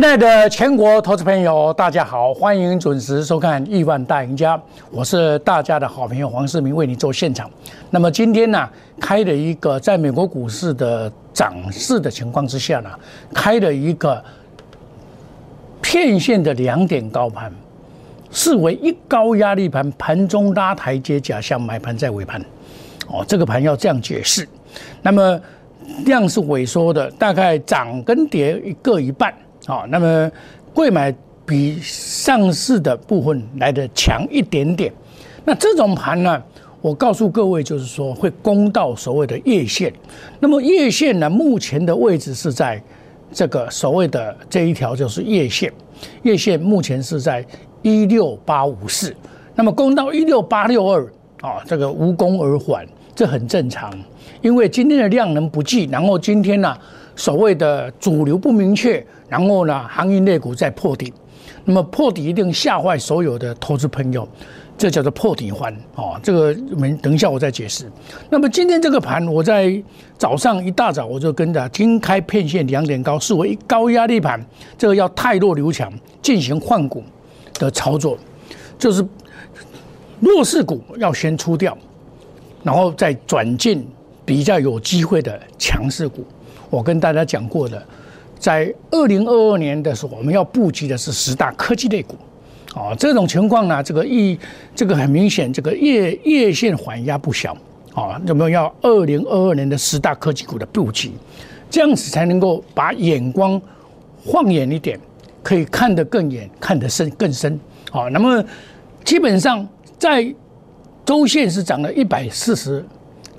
亲爱的全国投资朋友，大家好，欢迎准时收看《亿万大赢家》，我是大家的好朋友黄世明，为你做现场。那么今天呢，开了一个在美国股市的涨势的情况之下呢，开了一个片线的两点高盘，视为一高压力盘，盘中拉台阶，假象买盘在尾盘。哦，这个盘要这样解释。那么量是萎缩的，大概涨跟跌各一半。好，那么贵买比上市的部分来的强一点点。那这种盘呢，我告诉各位，就是说会攻到所谓的月线。那么月线呢，目前的位置是在这个所谓的这一条就是月线，月线目前是在一六八五四。那么攻到一六八六二啊，这个无功而返，这很正常，因为今天的量能不济，然后今天呢。所谓的主流不明确，然后呢，航运类股在破底，那么破底一定吓坏所有的投资朋友，这叫做破底环哦。这个我们等一下我再解释。那么今天这个盘，我在早上一大早我就跟着金开片线两点高，视为高压力盘，这个要太弱留强进行换股的操作，就是弱势股要先出掉，然后再转进比较有机会的强势股。我跟大家讲过的，在二零二二年的时候，我们要布局的是十大科技类股，哦，这种情况呢，这个一这个很明显，这个业业线缓压不小，啊，那么要二零二二年的十大科技股的布局，这样子才能够把眼光放远一点，可以看得更远，看得深更深，好，那么基本上在周线是涨了一百四十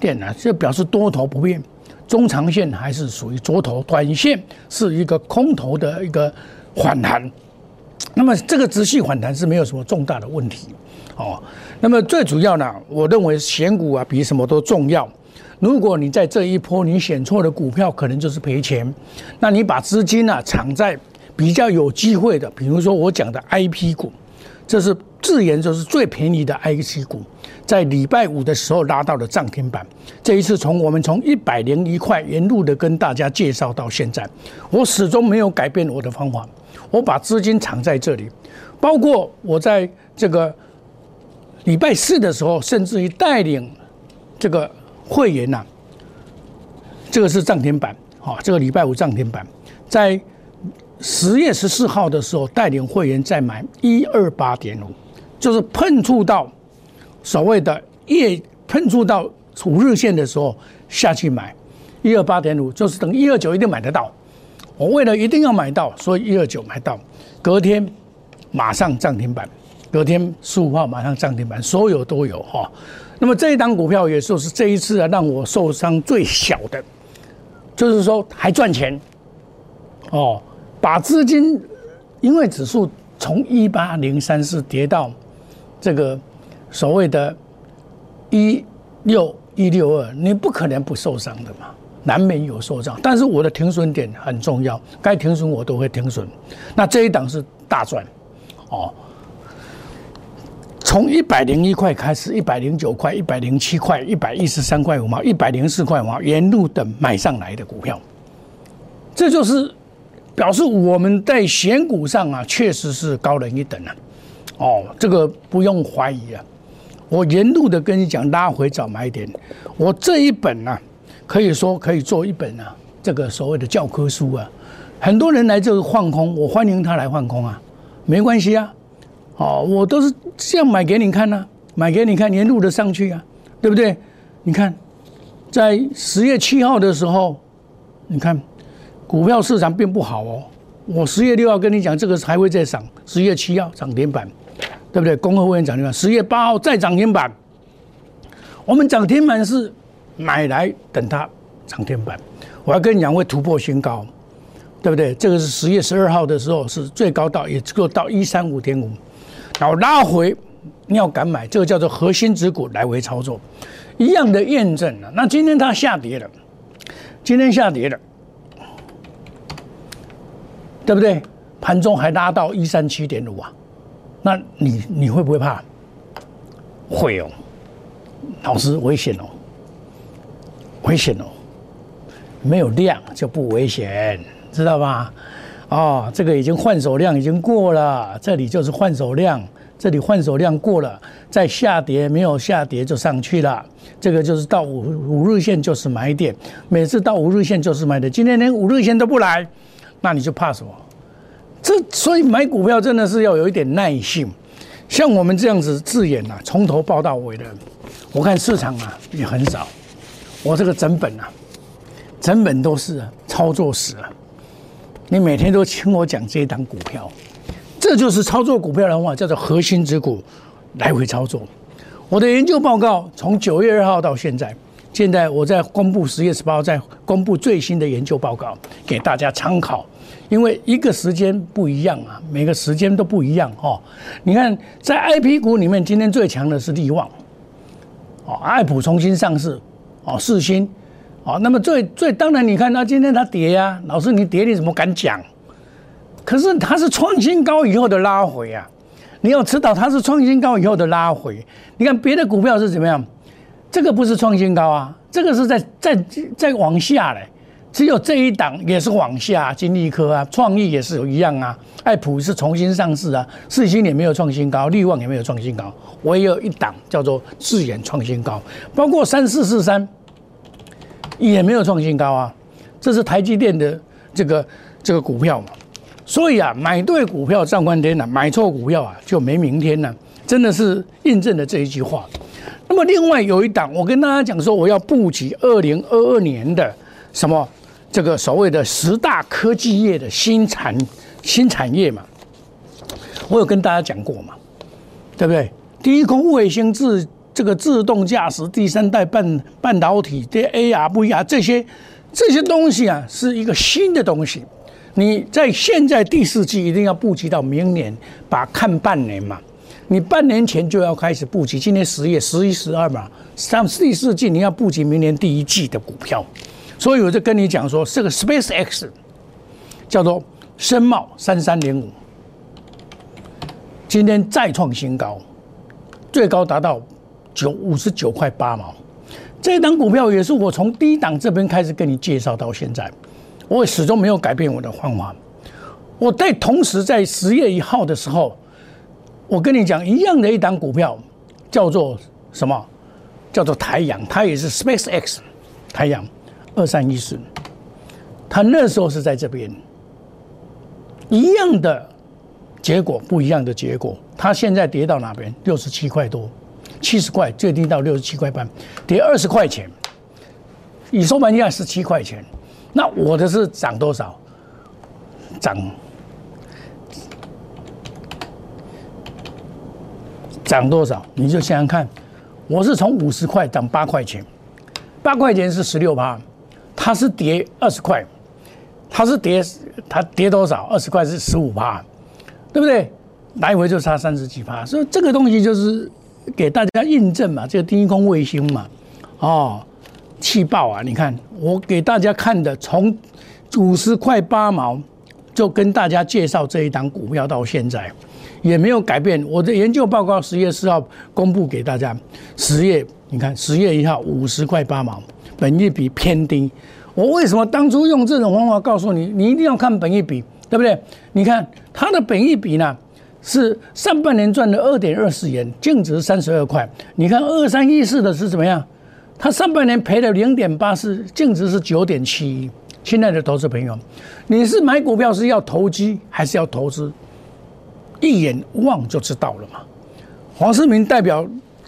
点呢，这表示多头不变。中长线还是属于多头，短线是一个空头的一个反弹。那么这个直系反弹是没有什么重大的问题哦。那么最主要呢，我认为选股啊比什么都重要。如果你在这一波你选错了股票，可能就是赔钱。那你把资金啊藏在比较有机会的，比如说我讲的 I P 股，这是自研就是最便宜的 IC 股。在礼拜五的时候拉到了涨停板。这一次从我们从一百零一块沿路的跟大家介绍到现在，我始终没有改变我的方法。我把资金藏在这里，包括我在这个礼拜四的时候，甚至于带领这个会员呐，这个是涨停板啊，这个礼拜五涨停板，在十月十四号的时候带领会员再买一二八点五，就是碰触到。所谓的夜碰触到五日线的时候下去买一二八点五，就是等一二九一定买得到。我为了一定要买到，所以一二九买到，隔天马上涨停板，隔天十五号马上涨停板，所有都有哈。那么这一档股票也就是这一次啊让我受伤最小的，就是说还赚钱哦，把资金因为指数从一八零三四跌到这个。所谓的“一六一六二”，你不可能不受伤的嘛，难免有受伤。但是我的停损点很重要，该停损我都会停损。那这一档是大赚，哦，从一百零一块开始，一百零九块、一百零七块、一百一十三块五毛、一百零四块五毛，沿路的买上来的股票，这就是表示我们在选股上啊，确实是高人一等啊。哦，这个不用怀疑啊。我沿路的跟你讲，拉回早买点。我这一本呢，可以说可以做一本啊，这个所谓的教科书啊。很多人来这个换空，我欢迎他来换空啊，没关系啊。哦，我都是这样买给你看呢，买给你看，沿路的上去啊，对不对？你看，在十月七号的时候，你看股票市场并不好哦。我十月六号跟你讲，这个还会再涨，十月七号涨停板。对不对？恭贺会员涨停板，十月八号再涨停板。我们涨停板是买来等它涨停板。我要跟你讲，会突破新高，对不对？这个是十月十二号的时候是最高到，也只够到一三五点五，然后拉回，你要敢买，这个叫做核心指股来回操作，一样的验证了。那今天它下跌了，今天下跌了，对不对？盘中还拉到一三七点五啊。那你你会不会怕？会哦，老师危险哦，危险哦，没有量就不危险，知道吧？哦，这个已经换手量已经过了，这里就是换手量，这里换手量过了，再下跌没有下跌就上去了，这个就是到五五日线就是买点，每次到五日线就是买点，今天连五日线都不来，那你就怕什么？这所以买股票真的是要有一点耐性，像我们这样子字眼呐，从头报到尾的，我看市场啊也很少，我这个整本啊。整本都是操作死了，你每天都听我讲这一档股票，这就是操作股票的话，叫做核心之股，来回操作。我的研究报告从九月二号到现在，现在我在公布十月十八号在公布最新的研究报告给大家参考，因为一个时间不一样啊，每个时间都不一样哦。你看，在 I P 股里面，今天最强的是利旺，哦，爱普重新上市，哦，四星。好，那么最最当然，你看它今天它跌呀，老师你跌你怎么敢讲？可是它是创新高以后的拉回啊，你要知道它是创新高以后的拉回。你看别的股票是怎么样？这个不是创新高啊，这个是在在在往下嘞。只有这一档也是往下，金利科啊，创意也是一样啊，爱普是重新上市啊，四星也没有创新高，利旺也没有创新高，我也有一档叫做智远创新高，包括三四四三。也没有创新高啊，这是台积电的这个这个股票嘛，所以啊，买对股票上观天呐，买错股票啊就没明天了，真的是印证了这一句话。那么另外有一档，我跟大家讲说，我要布局二零二二年的什么这个所谓的十大科技业的新产新产业嘛，我有跟大家讲过嘛，对不对？低空卫星自这个自动驾驶、第三代半半导体、这 AR、VR 这些这些东西啊，是一个新的东西。你在现在第四季一定要布局到明年，把看半年嘛。你半年前就要开始布局，今年十月、十一、十二嘛，上第四季你要布局明年第一季的股票。所以我就跟你讲说，这个 Space X 叫做深茂三三零五，今天再创新高，最高达到。九五十九块八毛，这档股票也是我从低档这边开始跟你介绍到现在，我始终没有改变我的方法。我在同时在十月一号的时候，我跟你讲一样的一档股票，叫做什么？叫做太阳，它也是 Space X，太阳二三一四，它那时候是在这边，一样的结果，不一样的结果，它现在跌到哪边？六十七块多。七十块最低到六十七块半，跌二十块钱，以收盘价是七块钱，那我的是涨多少？涨涨多少？你就想想看，我是从五十块涨八块钱，八块钱是十六趴，它是跌二十块，它是跌它跌多少？二十块是十五趴，对不对？来回就差三十几趴，所以这个东西就是。给大家印证嘛，这个低空卫星嘛，哦，气爆啊！你看我给大家看的，从五十块八毛就跟大家介绍这一档股票到现在，也没有改变。我的研究报告十月四号公布给大家，十月你看十月一号五十块八毛，本益比偏低。我为什么当初用这种方法告诉你？你一定要看本益比，对不对？你看它的本益比呢？是上半年赚了二点二四元，净值三十二块。你看二三一四的是怎么样？它上半年赔了零点八四，净值是九点七一。亲爱的投资朋友，你是买股票是要投机还是要投资？一眼望就知道了嘛。黄世明代表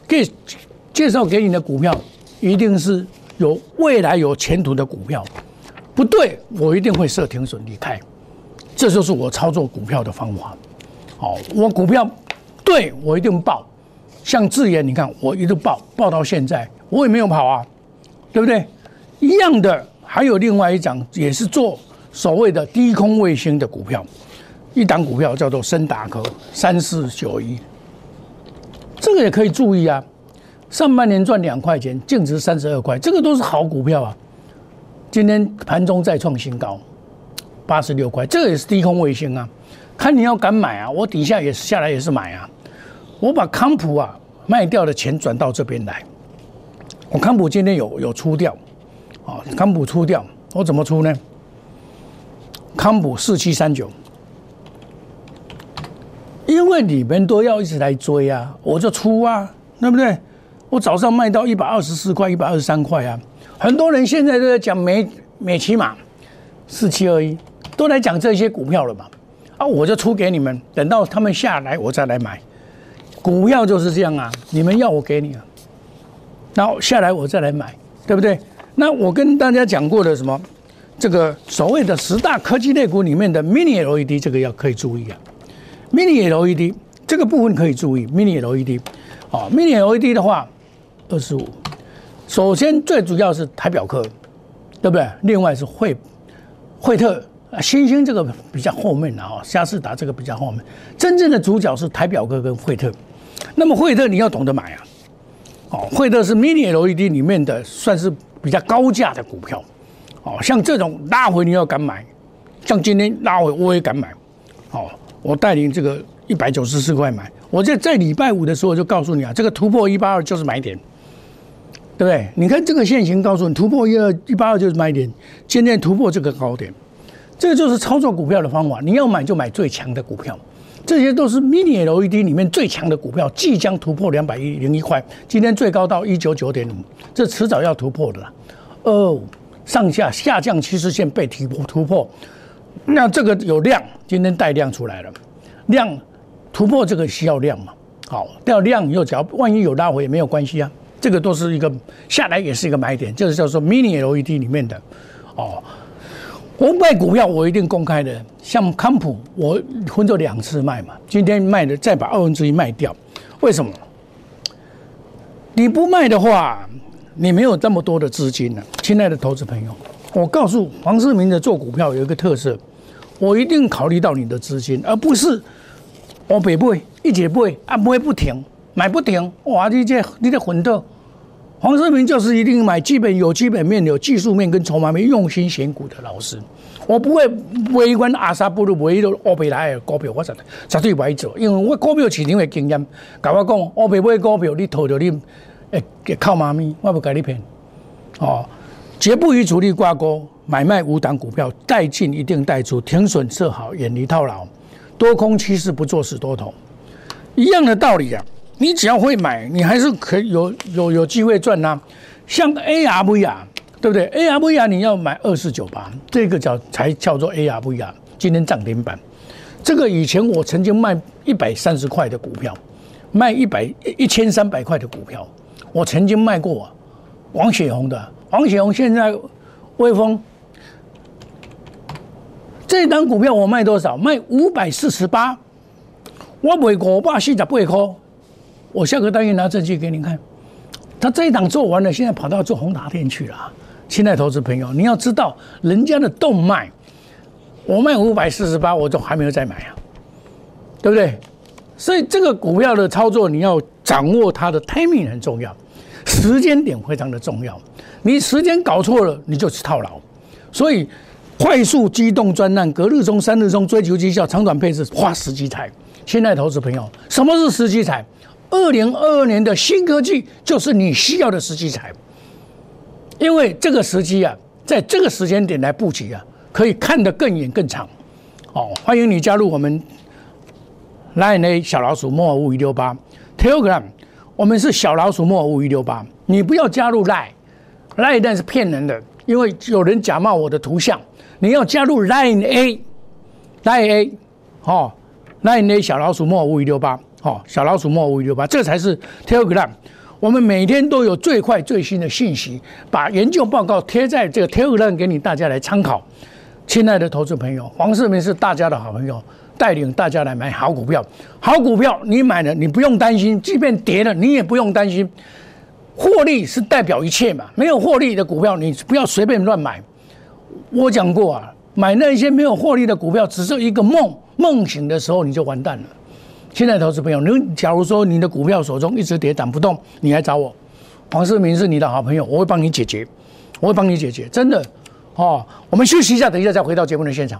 给介绍给你的股票，一定是有未来有前途的股票。不对，我一定会设停损离开。这就是我操作股票的方法。好，我股票对我一定报，像智研，你看我一直报报到现在，我也没有跑啊，对不对？一样的，还有另外一张也是做所谓的低空卫星的股票，一档股票叫做深达科三四九一，这个也可以注意啊。上半年赚两块钱，净值三十二块，这个都是好股票啊。今天盘中再创新高，八十六块，这个也是低空卫星啊。看你要敢买啊，我底下也下来也是买啊，我把康普啊卖掉的钱转到这边来，我康普今天有有出掉，啊，康普出掉，我怎么出呢？康普四七三九，因为你们都要一直来追啊，我就出啊，对不对？我早上卖到一百二十四块、一百二十三块啊，很多人现在都在讲美美骑马四七二一，都来讲这些股票了嘛，啊，我就出给你们，等到他们下来我再来买，股票就是这样啊，你们要我给你啊，然后下来我再来买，对不对？那我跟大家讲过的什么？这个所谓的十大科技类股里面的 Mini LED，这个要可以注意啊。Mini LED 这个部分可以注意，Mini LED 啊，Mini LED 的话，二十五。首先最主要是台表科，对不对？另外是惠惠特啊，星星这个比较后面的啊，嘉士达这个比较后面。真正的主角是台表科跟惠特。那么惠特你要懂得买啊，哦，惠特是 Mini LED 里面的算是比较高价的股票。哦，像这种拉回你要敢买，像今天拉回我也敢买。哦，我带领这个一百九十四块买，我在在礼拜五的时候就告诉你啊，这个突破一八二就是买点，对不对？你看这个线型告诉你突破一二一八二就是买点，今天突破这个高点，这个就是操作股票的方法。你要买就买最强的股票，这些都是 Mini LED 里面最强的股票，即将突破两百一零一块，今天最高到一九九点五，这迟早要突破的啦。哦。上下下降趋势线被突破突破，那这个有量，今天带量出来了，量突破这个需要量嘛？好，掉量又只要万一有拉回也没有关系啊，这个都是一个下来也是一个买点，就是叫做 mini LED 里面的哦。我卖股票我一定公开的，像康普我分做两次卖嘛，今天卖的再把二分之一卖掉，为什么？你不卖的话。你没有这么多的资金呢，亲爱的投资朋友，我告诉黄世明的做股票有一个特色，我一定考虑到你的资金，而不是我北不会一直不会啊不会不停买不停哇！你这你这混蛋，黄世明就是一定买基本有基本面有技术面跟筹码面用心选股的老师，我不会围观阿萨布鲁唯一的欧贝莱的股票，我绝绝对不会做，因为我股票市场的经验，甲我讲欧贝买股票你投着你。诶，靠妈咪，我不给你骗，哦，绝不与主力挂钩，买卖无档股票，带进一定带出，停损设好，远离套牢，多空趋势不做死多头，一样的道理啊。你只要会买，你还是可以有有有机会赚呐。像 ARV 啊，对不对？ARV 啊，你要买二四九八，这个叫才叫做 ARV 啊，今天涨停板。这个以前我曾经卖一百三十块的股票，卖一百一千三百块的股票。我曾经卖过王雪红的，黄雪红现在威风这单股票我卖多少？卖五百四十八，我卖五百四十八块。我下个单元拿证据给你看。他这一档做完了，现在跑到做宏达电去了。亲爱投资朋友，你要知道人家的动脉，我卖五百四十八，我都还没有再买啊，对不对？所以这个股票的操作，你要掌握它的 timing 很重要。时间点非常的重要，你时间搞错了，你就是套牢。所以，快速机动专案，隔日中、三日中追求绩效，长短配置，花时机财。现在投资朋友，什么是时机财？二零二二年的新科技就是你需要的时机财，因为这个时机啊，在这个时间点来布局啊，可以看得更远更长。哦，欢迎你加入我们 Line 小老鼠莫五一六八 Telegram。我们是小老鼠莫五一六八，你不要加入赖，赖但是骗人的，因为有人假冒我的图像。你要加入 Line A，Line A，哦，Line A 小老鼠莫五一六八，哦，小老鼠莫五一六八，这才是 Telegram。我们每天都有最快最新的信息，把研究报告贴在这个 Telegram 给你大家来参考。亲爱的投资朋友，黄世明是大家的好朋友。带领大家来买好股票，好股票你买了，你不用担心，即便跌了，你也不用担心。获利是代表一切嘛？没有获利的股票，你不要随便乱买。我讲过啊，买那些没有获利的股票，只是一个梦，梦醒的时候你就完蛋了。现在投资朋友，你假如说你的股票手中一直跌涨不动，你来找我，黄世明是你的好朋友，我会帮你解决，我会帮你解决，真的哦。我们休息一下，等一下再回到节目的现场。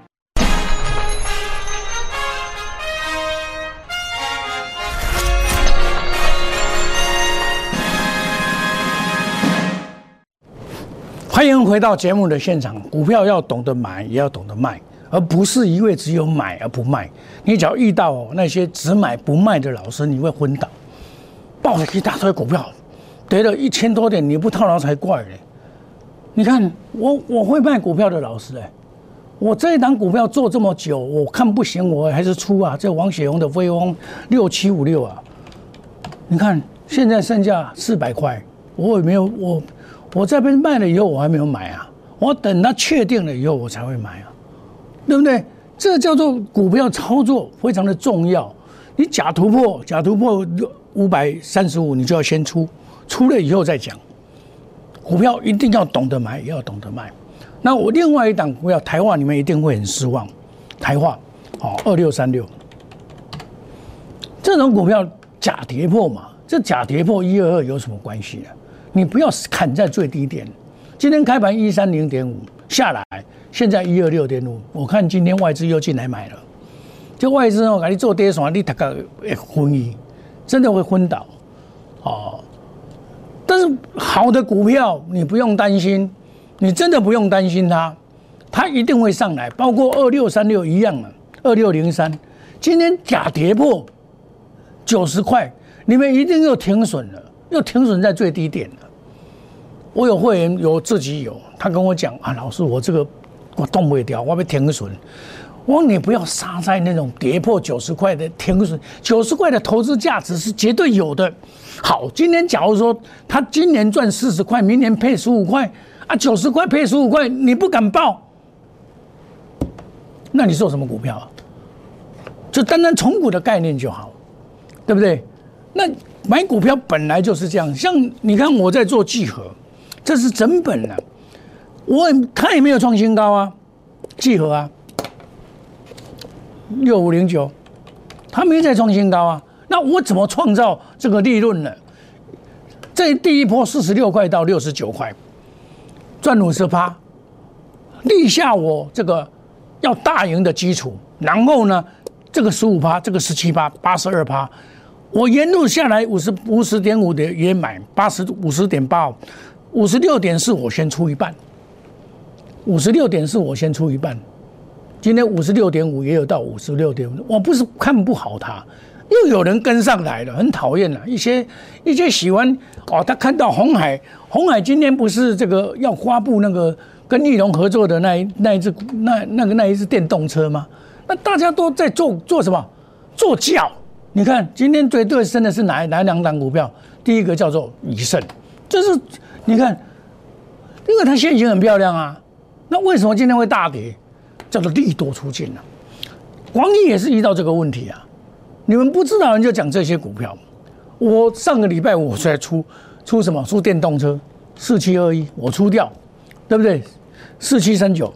欢迎回到节目的现场。股票要懂得买，也要懂得卖，而不是一味只有买而不卖。你只要遇到那些只买不卖的老师，你会昏倒。抱着一大堆股票，跌了一千多点，你不套牢才怪嘞！你看我我会卖股票的老师哎，我这一档股票做这么久，我看不行，我还是出啊。这王雪红的飞翁六七五六啊，你看现在剩下四百块，我也没有我。我这边卖了以后，我还没有买啊！我等它确定了以后，我才会买啊，对不对？这叫做股票操作非常的重要。你假突破，假突破五百三十五，你就要先出，出了以后再讲。股票一定要懂得买，也要懂得卖。那我另外一档股票台化，你们一定会很失望。台化，好，二六三六，这种股票假跌破嘛？这假跌破一二二有什么关系呢？你不要砍在最低点，今天开盘一三零点五下来，现在一二六点五，我看今天外资又进来买了，就外资哦，给你做跌爽，你大概会昏迷，真的会昏倒，哦。但是好的股票你不用担心，你真的不用担心它，它一定会上来，包括二六三六一样啊，二六零三，今天假跌破九十块，你们一定又停损了。又停损在最低点。我有会员有自己有，他跟我讲啊，老师，我这个我动不了，我被停损。我说你不要杀在那种跌破九十块的停损，九十块的投资价值是绝对有的。好，今天假如说他今年赚四十块，明年配十五块啊，九十块配十五块，你不敢报，那你做什么股票啊？就单单重股的概念就好，对不对？那。买股票本来就是这样，像你看我在做聚合，这是整本的，我它也没有创新高啊，聚合啊，六五零九，它没再创新高啊，那我怎么创造这个利润呢？这第一波四十六块到六十九块，赚五十趴，立下我这个要大赢的基础，然后呢，这个十五趴，这个十七趴，八十二趴。我沿路下来五十五十点五的也买，八十五十点八，五十六点四我先出一半，五十六点四我先出一半，今天五十六点五也有到五十六点五，我不是看不好它，又有人跟上来了，很讨厌了，一些一些喜欢哦，他看到红海，红海今天不是这个要发布那个跟翼龙合作的那一那一只那那个那一只电动车吗？那大家都在做做什么？做轿。你看，今天最对升的是哪哪两档股票？第一个叫做宜盛，这是你看，因为它线型很漂亮啊。那为什么今天会大跌？叫做利多出尽了。广义也是遇到这个问题啊。你们不知道人就讲这些股票。我上个礼拜我在出出什么？出电动车四七二一，我出掉，对不对？四七三九。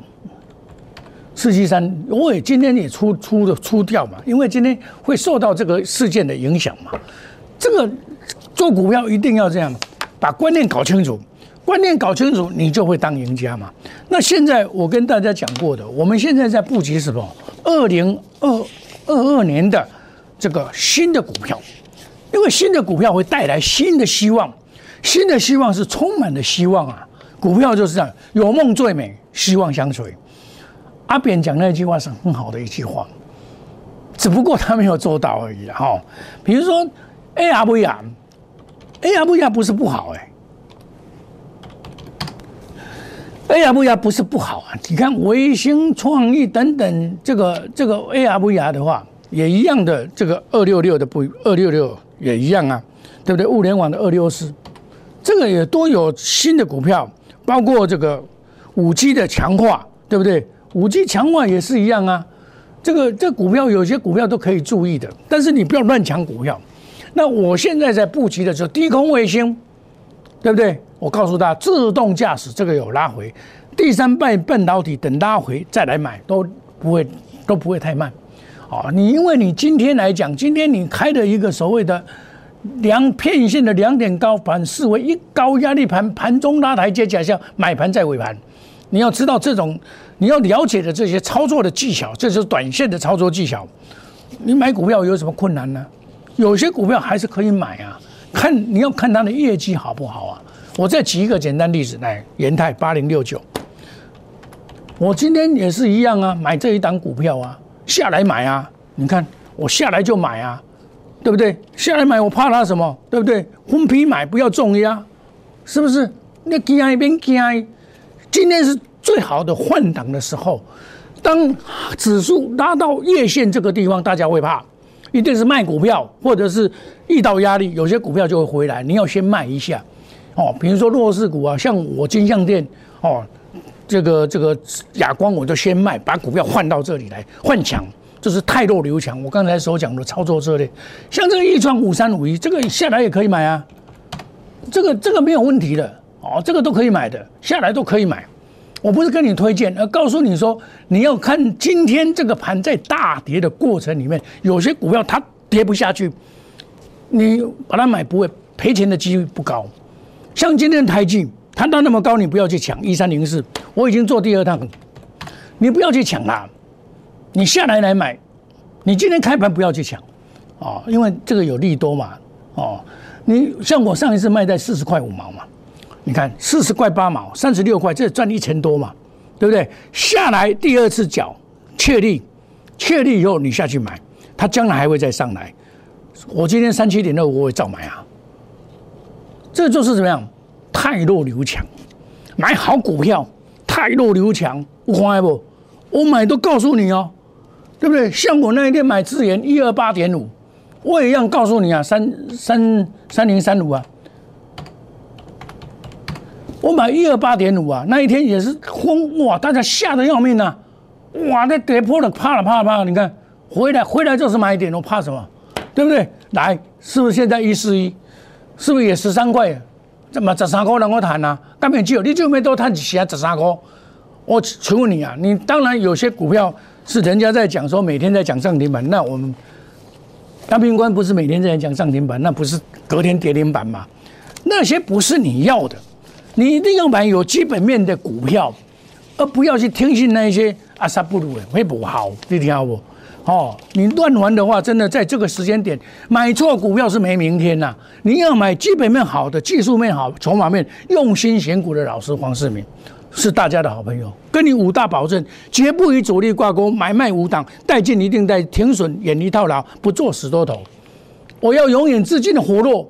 四七三，我也今天也出出的出掉嘛，因为今天会受到这个事件的影响嘛。这个做股票一定要这样，把观念搞清楚，观念搞清楚，你就会当赢家嘛。那现在我跟大家讲过的，我们现在在布局什么？二零二二二年的这个新的股票，因为新的股票会带来新的希望，新的希望是充满了希望啊。股票就是这样，有梦最美，希望相随。阿扁讲那句话是很好的一句话，只不过他没有做到而已哈。比如说 A R V R AR 不是不好哎 ARVR 不是不好啊，你看维星创意等等，这个这个 ARVR 的话，也一样的，这个二六六的不二六六也一样啊，对不对？物联网的二六四，这个也都有新的股票，包括这个五 G 的强化，对不对？五 G 强化也是一样啊，这个这股票有些股票都可以注意的，但是你不要乱抢股票。那我现在在布局的时候，低空卫星，对不对？我告诉大家，自动驾驶这个有拉回，第三半半导体等拉回再来买都不会都不会太慢。哦，你因为你今天来讲，今天你开的一个所谓的两片线的两点高盘，视为一高压力盘，盘中拉台阶假象买盘在尾盘。你要知道这种，你要了解的这些操作的技巧，这是短线的操作技巧。你买股票有什么困难呢？有些股票还是可以买啊，看你要看它的业绩好不好啊。我再举一个简单例子来，延泰八零六九，我今天也是一样啊，买这一档股票啊，下来买啊，你看我下来就买啊，对不对？下来买我怕它什么？对不对？分批买不要重压，是不是？那惊一边惊，今天是最好的换挡的时候，当指数拉到月线这个地方，大家会怕。一定是卖股票，或者是遇到压力，有些股票就会回来。你要先卖一下，哦，比如说弱势股啊，像我金相店，哦，这个这个亚光，我就先卖，把股票换到这里来换强，这是太弱留强。我刚才所讲的操作策略，像这个一创五三五一，这个下来也可以买啊，这个这个没有问题的，哦，这个都可以买的，下来都可以买。我不是跟你推荐，而告诉你说，你要看今天这个盘在大跌的过程里面，有些股票它跌不下去，你把它买不会赔钱的几率不高。像今天的台积，谈到那么高，你不要去抢一三零四，我已经做第二趟，你不要去抢啦，你下来来买，你今天开盘不要去抢，哦，因为这个有利多嘛，哦，你像我上一次卖在四十块五毛嘛。你看四十块八毛，三十六块，这赚一千多嘛，对不对？下来第二次缴，确立，确立以后你下去买，它将来还会再上来。我今天三七点六我会照买啊。这就是怎么样？太弱留强，买好股票，太弱留强，我看不？我买都告诉你哦，对不对？像我那一天买资源一二八点五，我也一样告诉你啊，三三三零三五啊。我买一二八点五啊，那一天也是疯哇，大家吓得要命呐！哇，那跌破了，怕了怕了怕了！你看回来回来就是买一点，我怕什么？对不对？来，是不是现在一四一？是不是也十三块？怎么十三块让我谈呐？根本就你就没多谈起啊，十三块。我请问你啊，你当然有些股票是人家在讲说每天在讲涨停板，那我们大兵官不是每天在讲涨停板，那不是隔天跌停板吗？那些不是你要的。你一定要买有基本面的股票，而不要去听信那些阿萨布鲁的会不好，你听好不？哦，你乱玩的话，真的在这个时间点买错股票是没明天呐！你要买基本面好的、技术面好、筹码面用心选股的老师黄世明，是大家的好朋友，跟你五大保证，绝不与主力挂钩，买卖无挡，带进一定带停损，远离套牢，不做死多头。我要永远资金的活络，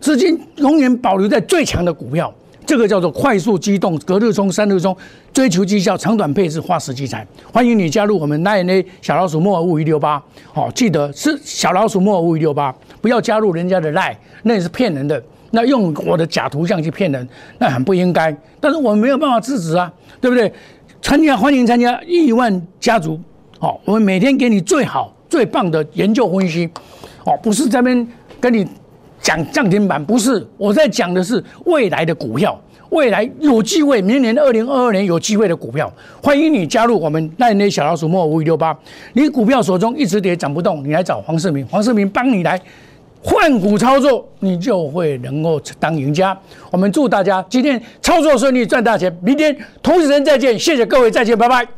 资金永远保留在最强的股票。这个叫做快速机动，隔日冲、三日冲，追求绩效，长短配置，化石机材。欢迎你加入我们 Nine A 小老鼠莫尔五一六八，好，记得是小老鼠莫尔五一六八，不要加入人家的赖，那也是骗人的。那用我的假图像去骗人，那很不应该。但是我们没有办法制止啊，对不对？参加欢迎参加亿万家族，好，我们每天给你最好最棒的研究分析，哦，不是这边跟你。讲降停板不是，我在讲的是未来的股票，未来有机会，明年二零二二年有机会的股票，欢迎你加入我们那那小老鼠莫五五六八。你股票手中一直跌涨不动，你来找黄世明，黄世明帮你来换股操作，你就会能够当赢家。我们祝大家今天操作顺利，赚大钱。明天同时间再见，谢谢各位，再见，拜拜。